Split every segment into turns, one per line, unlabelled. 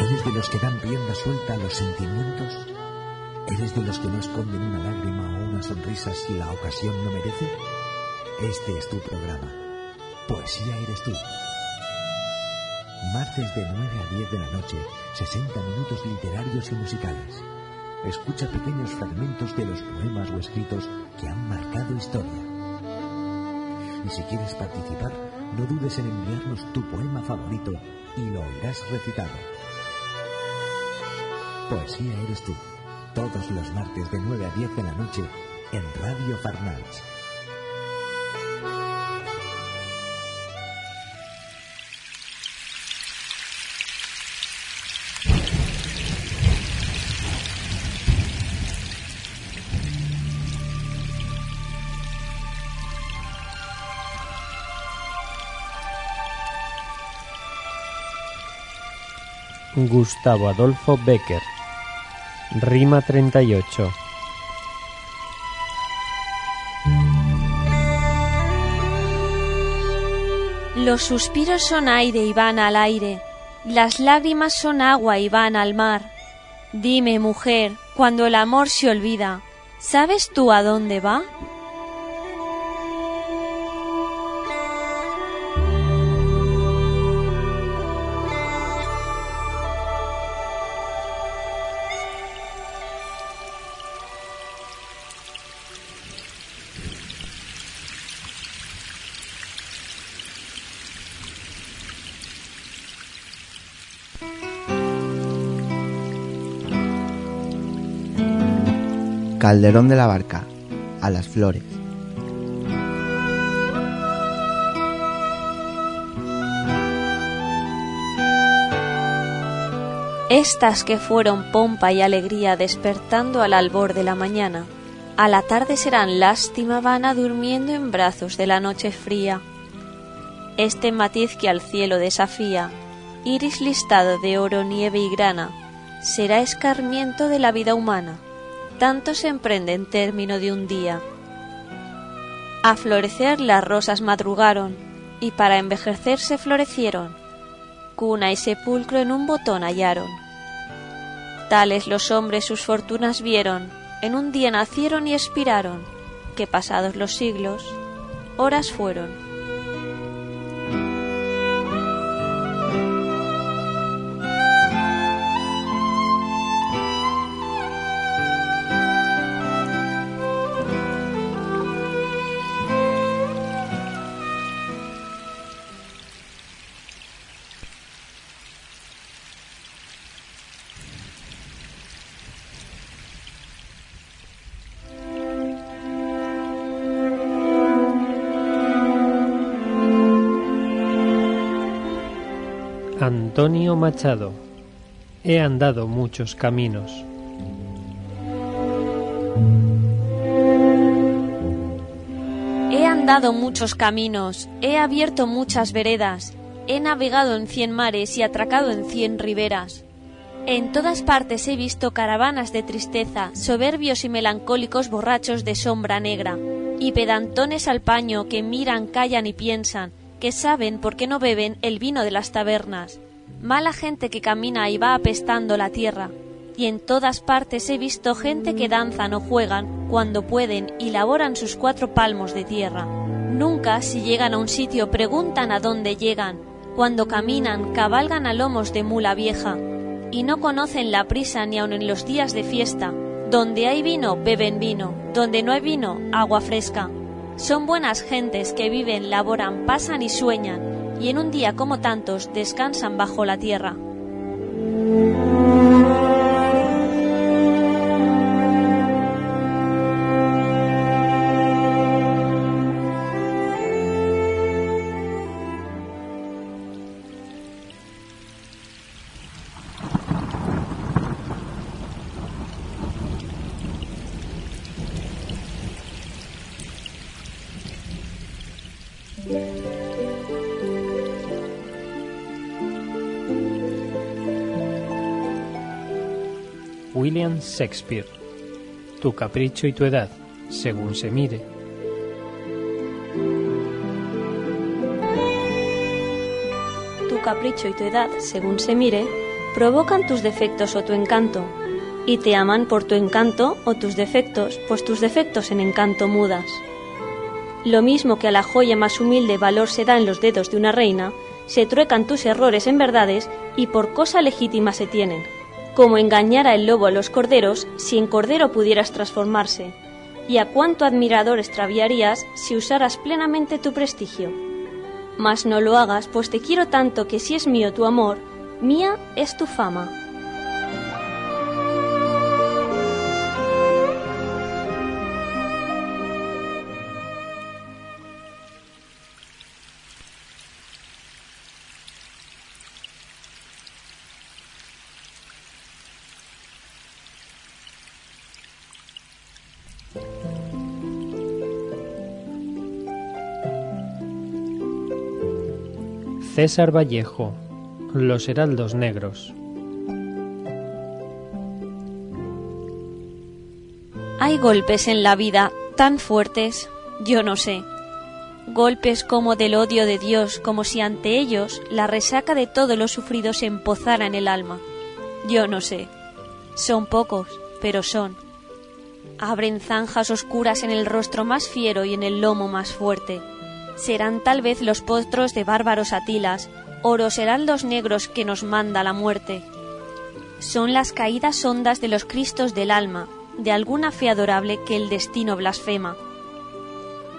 ¿Eres de los que dan rienda suelta a los sentimientos? ¿Eres de los que no esconden una lágrima o una sonrisa si la ocasión no merece? Este es tu programa. Poesía eres tú. Martes de 9 a 10 de la noche, 60 minutos literarios y musicales. Escucha pequeños fragmentos de los poemas o escritos que han marcado historia. Y si quieres participar, no dudes en enviarnos tu poema favorito y lo oirás recitado. Poesía eres tú, todos los martes de 9 a 10 de la noche en Radio Farnals.
Gustavo Adolfo Becker. Rima 38.
Los suspiros son aire y van al aire, las lágrimas son agua y van al mar. Dime, mujer, cuando el amor se olvida, ¿sabes tú a dónde va?
Calderón de la Barca, a las flores.
Estas que fueron pompa y alegría despertando al albor de la mañana, a la tarde serán lástima vana durmiendo en brazos de la noche fría. Este matiz que al cielo desafía, iris listado de oro, nieve y grana, será escarmiento de la vida humana, tanto se emprende en término de un día. A florecer las rosas madrugaron, y para envejecerse florecieron, cuna y sepulcro en un botón hallaron. Tales los hombres sus fortunas vieron, en un día nacieron y expiraron, que pasados los siglos, horas fueron.
Antonio Machado. He andado muchos caminos.
He andado muchos caminos, he abierto muchas veredas, he navegado en cien mares y atracado en cien riberas. En todas partes he visto caravanas de tristeza, soberbios y melancólicos borrachos de sombra negra, y pedantones al paño que miran, callan y piensan, que saben por qué no beben el vino de las tabernas. Mala gente que camina y va apestando la tierra. Y en todas partes he visto gente que danzan o juegan cuando pueden y laboran sus cuatro palmos de tierra. Nunca, si llegan a un sitio, preguntan a dónde llegan. Cuando caminan, cabalgan a lomos de mula vieja. Y no conocen la prisa ni aun en los días de fiesta. Donde hay vino, beben vino. Donde no hay vino, agua fresca. Son buenas gentes que viven, laboran, pasan y sueñan, y en un día como tantos descansan bajo la tierra.
William Shakespeare. Tu capricho y tu edad, según se mire.
Tu capricho y tu edad, según se mire, provocan tus defectos o tu encanto, y te aman por tu encanto o tus defectos, pues tus defectos en encanto mudas. Lo mismo que a la joya más humilde valor se da en los dedos de una reina, se truecan tus errores en verdades y por cosa legítima se tienen, como engañara el lobo a los corderos si en cordero pudieras transformarse, y a cuánto admirador extraviarías si usaras plenamente tu prestigio. Mas no lo hagas, pues te quiero tanto que si es mío tu amor, mía es tu fama.
César Vallejo, Los Heraldos Negros.
Hay golpes en la vida tan fuertes, yo no sé. Golpes como del odio de Dios, como si ante ellos la resaca de todo lo sufrido se empozara en el alma. Yo no sé. Son pocos, pero son. Abren zanjas oscuras en el rostro más fiero y en el lomo más fuerte serán tal vez los potros de bárbaros atilas, oro serán los negros que nos manda la muerte. Son las caídas hondas de los cristos del alma, de alguna fe adorable que el destino blasfema.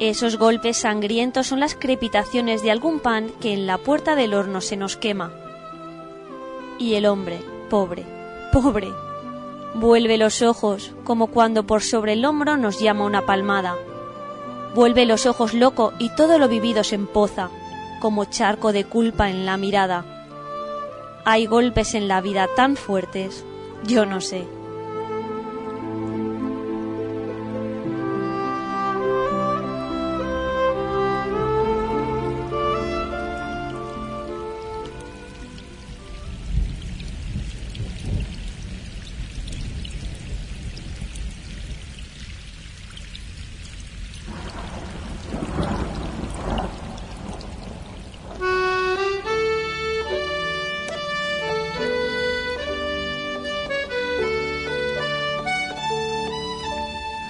Esos golpes sangrientos son las crepitaciones de algún pan que en la puerta del horno se nos quema. Y el hombre, pobre, pobre, vuelve los ojos como cuando por sobre el hombro nos llama una palmada Vuelve los ojos loco y todo lo vivido se empoza, como charco de culpa en la mirada. Hay golpes en la vida tan fuertes, yo no sé.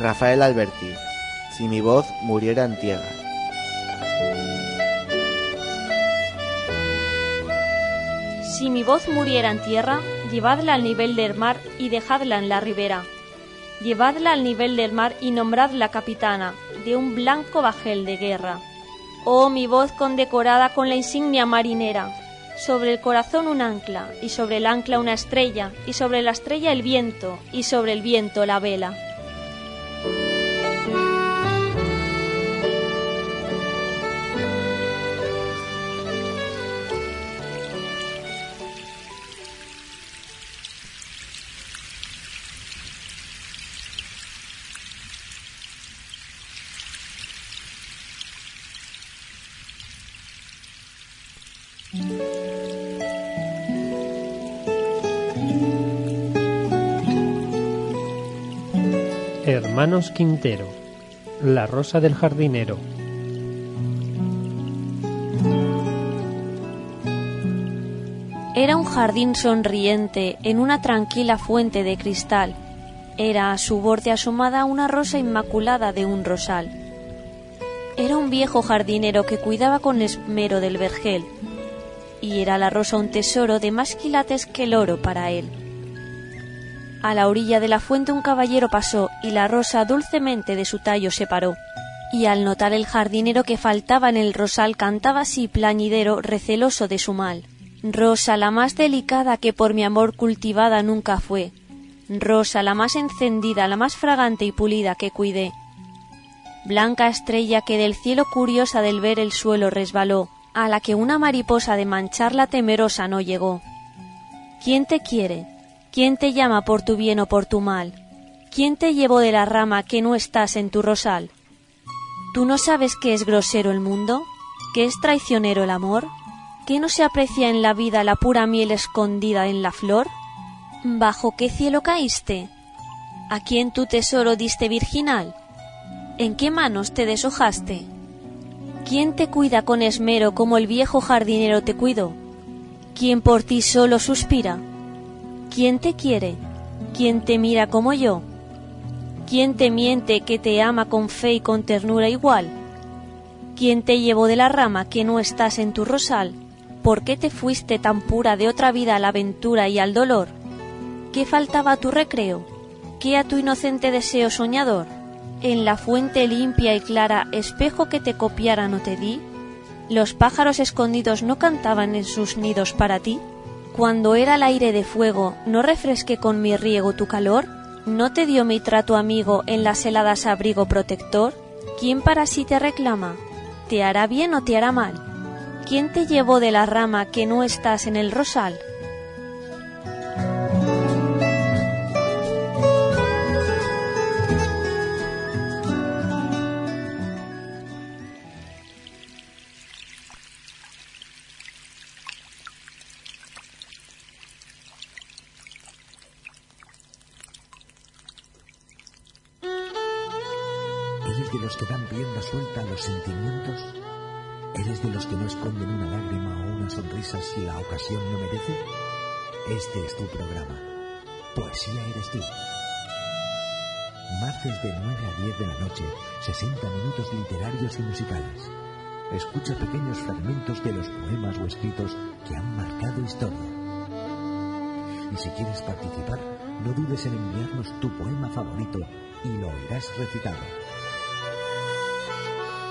Rafael Alberti, si mi voz muriera en tierra.
Si mi voz muriera en tierra, llevadla al nivel del mar y dejadla en la ribera. Llevadla al nivel del mar y nombradla capitana de un blanco bajel de guerra. Oh mi voz condecorada con la insignia marinera, sobre el corazón un ancla, y sobre el ancla una estrella, y sobre la estrella el viento, y sobre el viento la vela.
Hermanos Quintero, La Rosa del Jardinero.
Era un jardín sonriente en una tranquila fuente de cristal. Era a su borde asomada una rosa inmaculada de un rosal. Era un viejo jardinero que cuidaba con esmero del vergel, y era la rosa un tesoro de más quilates que el oro para él. A la orilla de la fuente un caballero pasó y la rosa dulcemente de su tallo separó. Y al notar el jardinero que faltaba en el rosal cantaba así plañidero receloso de su mal. Rosa la más delicada que por mi amor cultivada nunca fue. Rosa la más encendida, la más fragante y pulida que cuidé. Blanca estrella que del cielo curiosa del ver el suelo resbaló, a la que una mariposa de mancharla temerosa no llegó. ¿Quién te quiere? ¿Quién te llama por tu bien o por tu mal? ¿Quién te llevó de la rama que no estás en tu rosal? ¿Tú no sabes que es grosero el mundo? ¿Que es traicionero el amor? ¿Que no se aprecia en la vida la pura miel escondida en la flor? ¿Bajo qué cielo caíste? ¿A quién tu tesoro diste virginal? ¿En qué manos te deshojaste? ¿Quién te cuida con esmero como el viejo jardinero te cuidó? ¿Quién por ti solo suspira? ¿Quién te quiere? ¿Quién te mira como yo? ¿Quién te miente que te ama con fe y con ternura igual? ¿Quién te llevó de la rama que no estás en tu rosal? ¿Por qué te fuiste tan pura de otra vida a la aventura y al dolor? ¿Qué faltaba a tu recreo? ¿Qué a tu inocente deseo soñador? En la fuente limpia y clara, espejo que te copiara no te di. ¿Los pájaros escondidos no cantaban en sus nidos para ti? Cuando era el aire de fuego, ¿no refresqué con mi riego tu calor? ¿No te dio mi trato amigo en las heladas abrigo protector? ¿Quién para sí te reclama? ¿Te hará bien o te hará mal? ¿Quién te llevó de la rama que no estás en el rosal?
¿Eres de los que dan rienda suelta a los sentimientos? ¿Eres de los que no esconden una lágrima o una sonrisa si la ocasión lo merece? Este es tu programa. Poesía eres tú. Martes de 9 a 10 de la noche, 60 minutos literarios y musicales. Escucha pequeños fragmentos de los poemas o escritos que han marcado historia. Y si quieres participar, no dudes en enviarnos tu poema favorito y lo oirás recitado.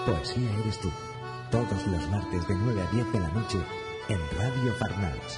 Poesía eres tú, todos los martes de 9 a 10 de la noche en Radio Farnals.